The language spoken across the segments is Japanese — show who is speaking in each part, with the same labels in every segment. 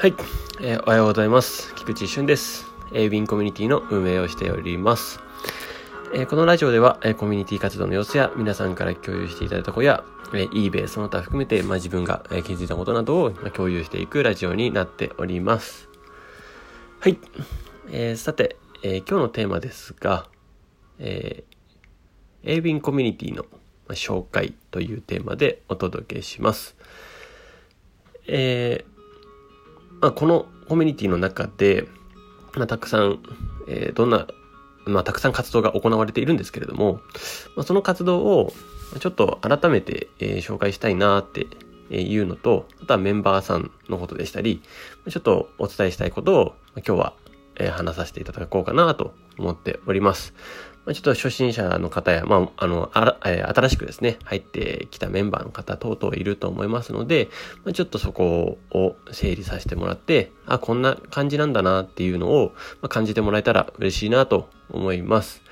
Speaker 1: はい、えー、おはようございます。菊池俊です。えー、ウィンコミュニティの運営をしております。えー、このラジオでは、えー、コミュニティ活動の様子や皆さんから共有していただいたこや、えー、eBay その他含めて、まあ、自分が、えー、気づいたことなどを、まあ、共有していくラジオになっております。はい。えー、さて、えー、今日のテーマですが、えー、エービンコミュニティの紹介というテーマでお届けします。えーまあ、このコミュニティの中で、まあ、たくさん、えー、どんな、まあ、たくさん活動が行われているんですけれども、まあ、その活動をちょっと改めて、えー、紹介したいなっていうのと、あとはメンバーさんのことでしたり、ちょっとお伝えしたいことを今日は話させていただこうかなと思っております。まあ、ちょっと初心者の方や、まあ、あの、あら、え、新しくですね、入ってきたメンバーの方等々いると思いますので、まあ、ちょっとそこを整理させてもらって、あ、こんな感じなんだなっていうのを、ま、感じてもらえたら嬉しいなと思います。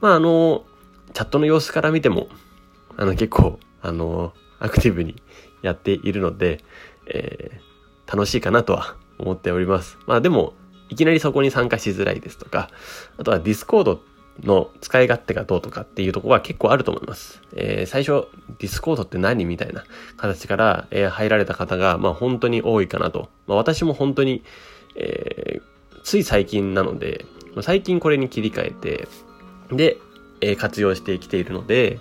Speaker 1: まあ、あの、チャットの様子から見ても、あの、結構、あの、アクティブにやっているので、えー、楽しいかなとは思っております。まあでも、いきなりそこに参加しづらいですとか、あとは Discord の使い勝手がどうとかっていうとこは結構あると思います。えー、最初、Discord って何みたいな形から、えー、入られた方が、まあ本当に多いかなと。まあ私も本当に、えー、つい最近なので、最近これに切り替えて、で、えー、活用してきているので、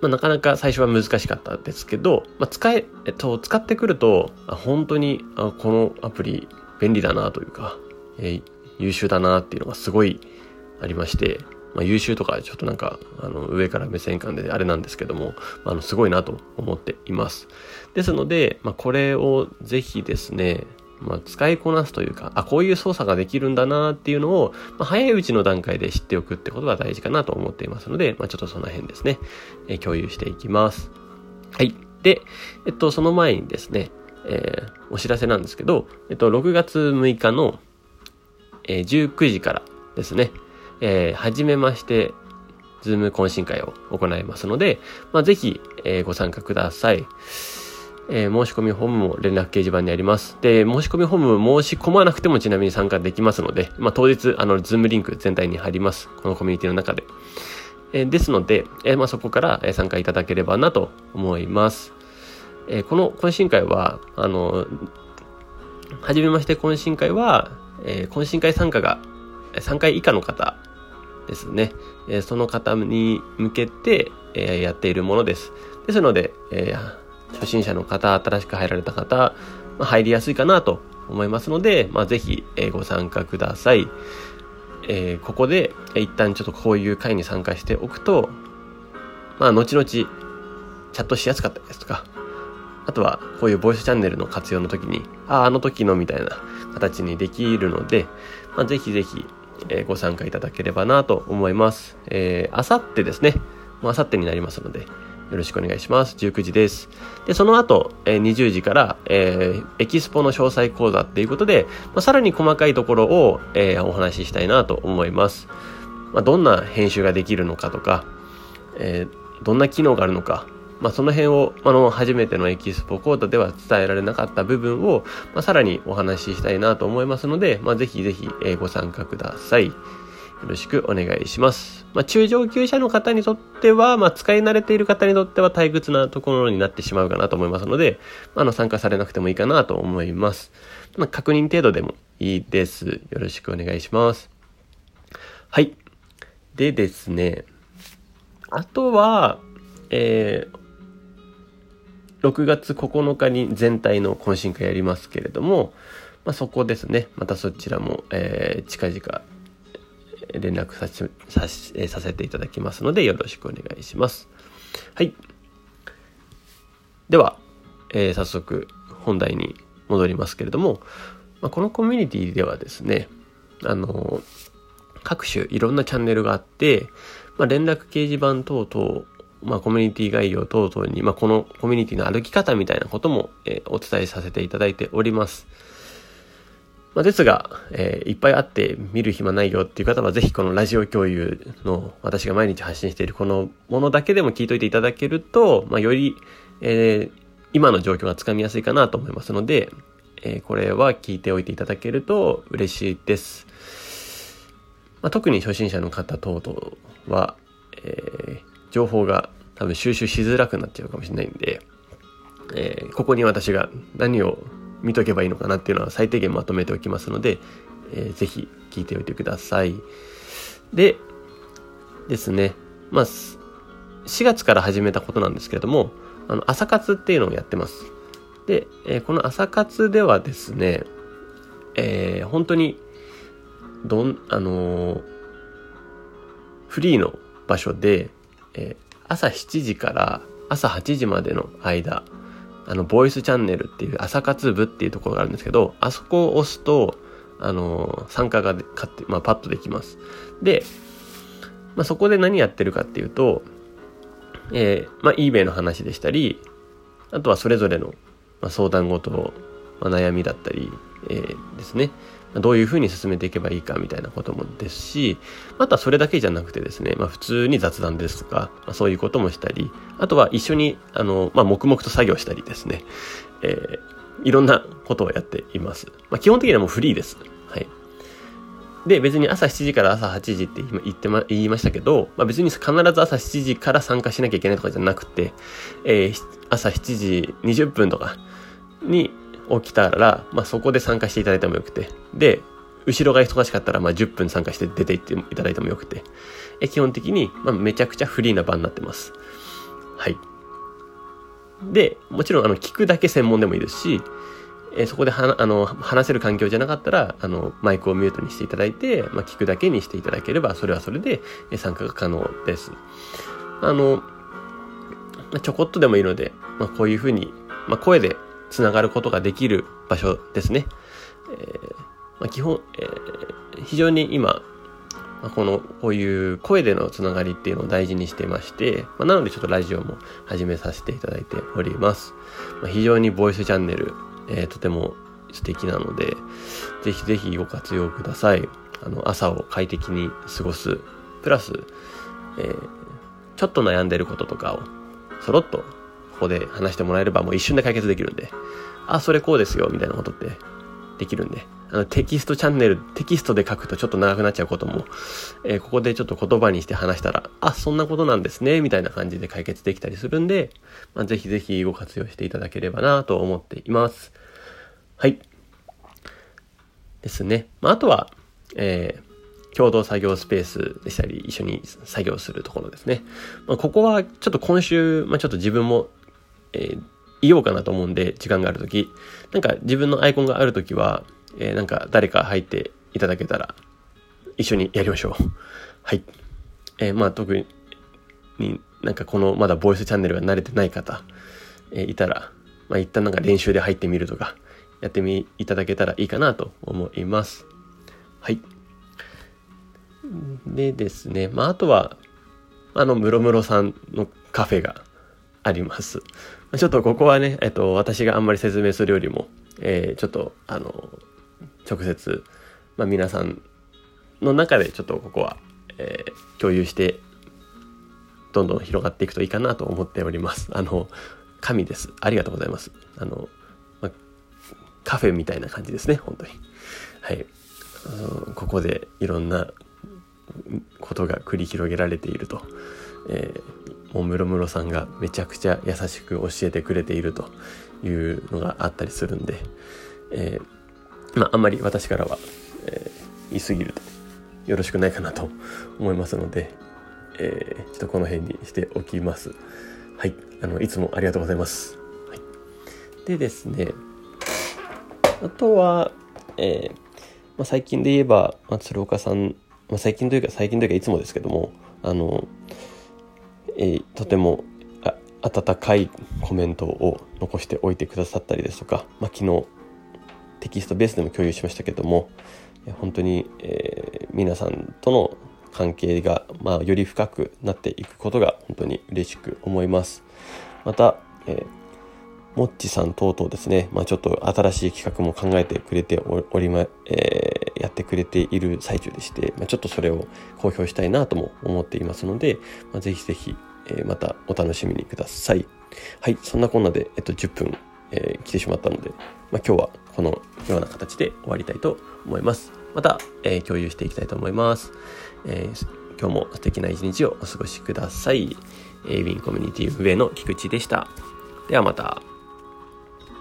Speaker 1: まあ、なかなか最初は難しかったですけど、まあ、使え、えっと、使ってくると、あ本当にあこのアプリ便利だなというか、えー、優秀だなっていうのがすごいありまして、まあ、優秀とかちょっとなんかあの上から目線感であれなんですけども、あのすごいなと思っています。ですので、まあ、これをぜひですね、まあ、使いこなすというか、あ、こういう操作ができるんだなっていうのを、まあ、早いうちの段階で知っておくってことが大事かなと思っていますので、まあ、ちょっとその辺ですね、えー、共有していきます。はい。で、えっと、その前にですね、えー、お知らせなんですけど、えっと、6月6日の、えー、19時からですね、えー、はじめまして、 Zoom 懇親会を行いますので、まあ、ぜひ、えー、ご参加ください。えー、申し込みフォームも連絡掲示板にあります。で、申し込みフォーム申し込まなくてもちなみに参加できますので、まあ、当日、あの、 Zoom リンク全体に貼ります。このコミュニティの中で。えー、ですので、えー、まあ、そこから参加いただければなと思います。えー、この懇親会は、あの、はじめまして懇親会は、えー、懇親会参加が3回以下の方ですね。えー、その方に向けて、えー、やっているものです。ですので、えー、初心者の方、新しく入られた方、まあ、入りやすいかなと思いますので、まあ、ぜひ、え、ご参加ください。え、ここで、一旦ちょっとこういう会に参加しておくと、まあ、後々、チャットしやすかったですとか、あとは、こういうボイスチャンネルの活用の時に、ああ、あの時のみたいな形にできるので、まあ、ぜひぜひ、えー、ご参加いただければなと思います。えー、あさってですね。もうあさってになりますので、よろしくお願いします。19時です。で、その後、えー、20時から、えー、エキスポの詳細講座っていうことで、まあ、さらに細かいところを、えー、お話ししたいなと思います。まあ、どんな編集ができるのかとか、えー、どんな機能があるのか、まあ、その辺を、あの、初めてのエキスポコードでは伝えられなかった部分を、まあ、さらにお話ししたいなと思いますので、まあ、ぜひぜひ、えご参加ください。よろしくお願いします。まあ、中上級者の方にとっては、まあ、使い慣れている方にとっては退屈なところになってしまうかなと思いますので、まあ、あの、参加されなくてもいいかなと思います。まあ、確認程度でもいいです。よろしくお願いします。はい。でですね、あとは、えー、6月9日に全体の懇親会やりますけれども、まあ、そこですね、またそちらも、えー、近々連絡させさせさせていただきますので、よろしくお願いします。はい。では、えー、早速本題に戻りますけれども、まあ、このコミュニティではですね、あの各種いろんなチャンネルがあって、まあ、連絡掲示板等々まあ、コミュニティ概要等々に、まあ、このコミュニティの歩き方みたいなことも、えー、お伝えさせていただいております。まあ、ですが、えー、いっぱいあって見る暇ないよっていう方はぜひこのラジオ共有の私が毎日発信しているこのものだけでも聞いといていただけると、まあ、より、えー、今の状況がつかみやすいかなと思いますので、えこれは聞いておいていただけると嬉しいです。まあ、特に初心者の方等々は、えー、情報が多分収集しづらくなっちゃうかもしれないんで、えー、ここに私が何を見とけばいいのかなっていうのは最低限まとめておきますので、えー、ぜひ聞いておいてください。で、ですね、まあ、4月から始めたことなんですけれども、あの、朝活っていうのをやってます。で、えー、この朝活ではですね、えー、本当に、どん、あのー、フリーの場所で、えー、朝7時から朝8時までの間、あの、ボイスチャンネルっていう朝活部っていうところがあるんですけど、あそこを押すと、あの参加がかって、まあ、パッとできます。で、まあ、そこで何やってるかっていうと、えー、まあ、eBay の話でしたり、あとはそれぞれの、まあ、相談事の、まあ、悩みだったり、えー、ですね。どういうふうに進めていけばいいかみたいなこともですし、あとはそれだけじゃなくてですね、まあ普通に雑談ですとか、まあ、そういうこともしたり、あとは一緒に、あの、まあ黙々と作業したりですね、えー、いろんなことをやっています。まあ基本的にはもうフリーです。はい。で、別に朝7時から朝8時って言ってま、言いましたけど、まあ別に必ず朝7時から参加しなきゃいけないとかじゃなくて、えー、朝7時20分とかに起きたら、まあ、そこで参加していただいてもよくて、で、後ろが忙しかったら、まあ、10分参加して出て行っていただいてもよくて、え基本的に、まあ、めちゃくちゃフリーな場になってます。はい。で、もちろん、あの、聞くだけ専門でもいいですし、えそこではあの話せる環境じゃなかったらあのマイクをミュートにしていただいて、まあ、聞くだけにしていただければそれはそれで参加が可能です。あのちょこっとでもいいので、まあ、こういうふうに、まあ、声でつながることができる場所ですね。えー、まあ、基本、えー、非常に今、まあ、この、こういう声でのつながりっていうのを大事にしてまして、まあ、なのでちょっとラジオも始めさせていただいております。ま、非常にボイスチャンネル、えー、とても素敵なので、ぜひぜひご活用ください。あの、朝を快適に過ごす。プラス、えー、ちょっと悩んでることとかを、そろっとここで話してもらえればもう一瞬で解決できるんで、あ、それこうですよ、みたいなことってできるんで、あのテキストチャンネル、テキストで書くとちょっと長くなっちゃうことも、えー、ここでちょっと言葉にして話したら、あ、そんなことなんですね、みたいな感じで解決できたりするんで、まあ、ぜひぜひご活用していただければなと思っています。はい。ですね。まあ、あとは、えー共同作業スペースでしたり、一緒に作業するところですね。まあ、ここはちょっと今週、まあ、ちょっと自分もえー、言おうかなと思うんで、時間があるとき。なんか自分のアイコンがあるときは、えー、なんか誰か入っていただけたら、一緒にやりましょう。はい。えー、まあ特に、なんかこのまだボイスチャンネルが慣れてない方、えー、いたら、まあ一旦なんか練習で入ってみるとか、やってみいただけたらいいかなと思います。はい。でですね、まああとは、あの、ムロムロさんのカフェがあります。ちょっとここはね、えっと、私があんまり説明するよりも、えー、ちょっと、あの、直接、まあ、皆さんの中でちょっとここは、えー、共有して、どんどん広がっていくといいかなと思っております。あの、神です。ありがとうございます。あの、まあ、カフェみたいな感じですね、本当に。はい。ここでいろんなことが繰り広げられていると。え、もうムロムロさんがめちゃくちゃ優しく教えてくれているというのがあったりするんで、えー、まああんまり私からは、えー、言い過ぎるとよろしくないかなと思いますので、えー、ちょっとこの辺にしておきます。はい。あの、いつもありがとうございます。はい、でですね、あとは、えーまあ、最近で言えば、まあ、鶴岡さん、まあ、最近というか最近というかいつもですけども、あの、えー、とても温かいコメントを残しておいてくださったりですとか、まあ、昨日テキストベースでも共有しましたけども本当に、えー、皆さんとの関係が、まあ、より深くなっていくことが本当に嬉しく思います。また、えー、もっちさん等々ですね、まあ、ちょっと新しい企画も考えてくれておりま、えー、やってくれている最中でして、まあ、ちょっとそれを公表したいなとも思っていますので、まあ、ぜひぜひ、えー、またお楽しみにください。はい、そんなこんなで、えっと、10分、えー、来てしまったので、まあ、今日はこのような形で終わりたいと思います。また、えー、共有していきたいと思います。えー、今日も素敵な一日をお過ごしください。え、ウィンコミュニティ運営の菊池でした。ではまた。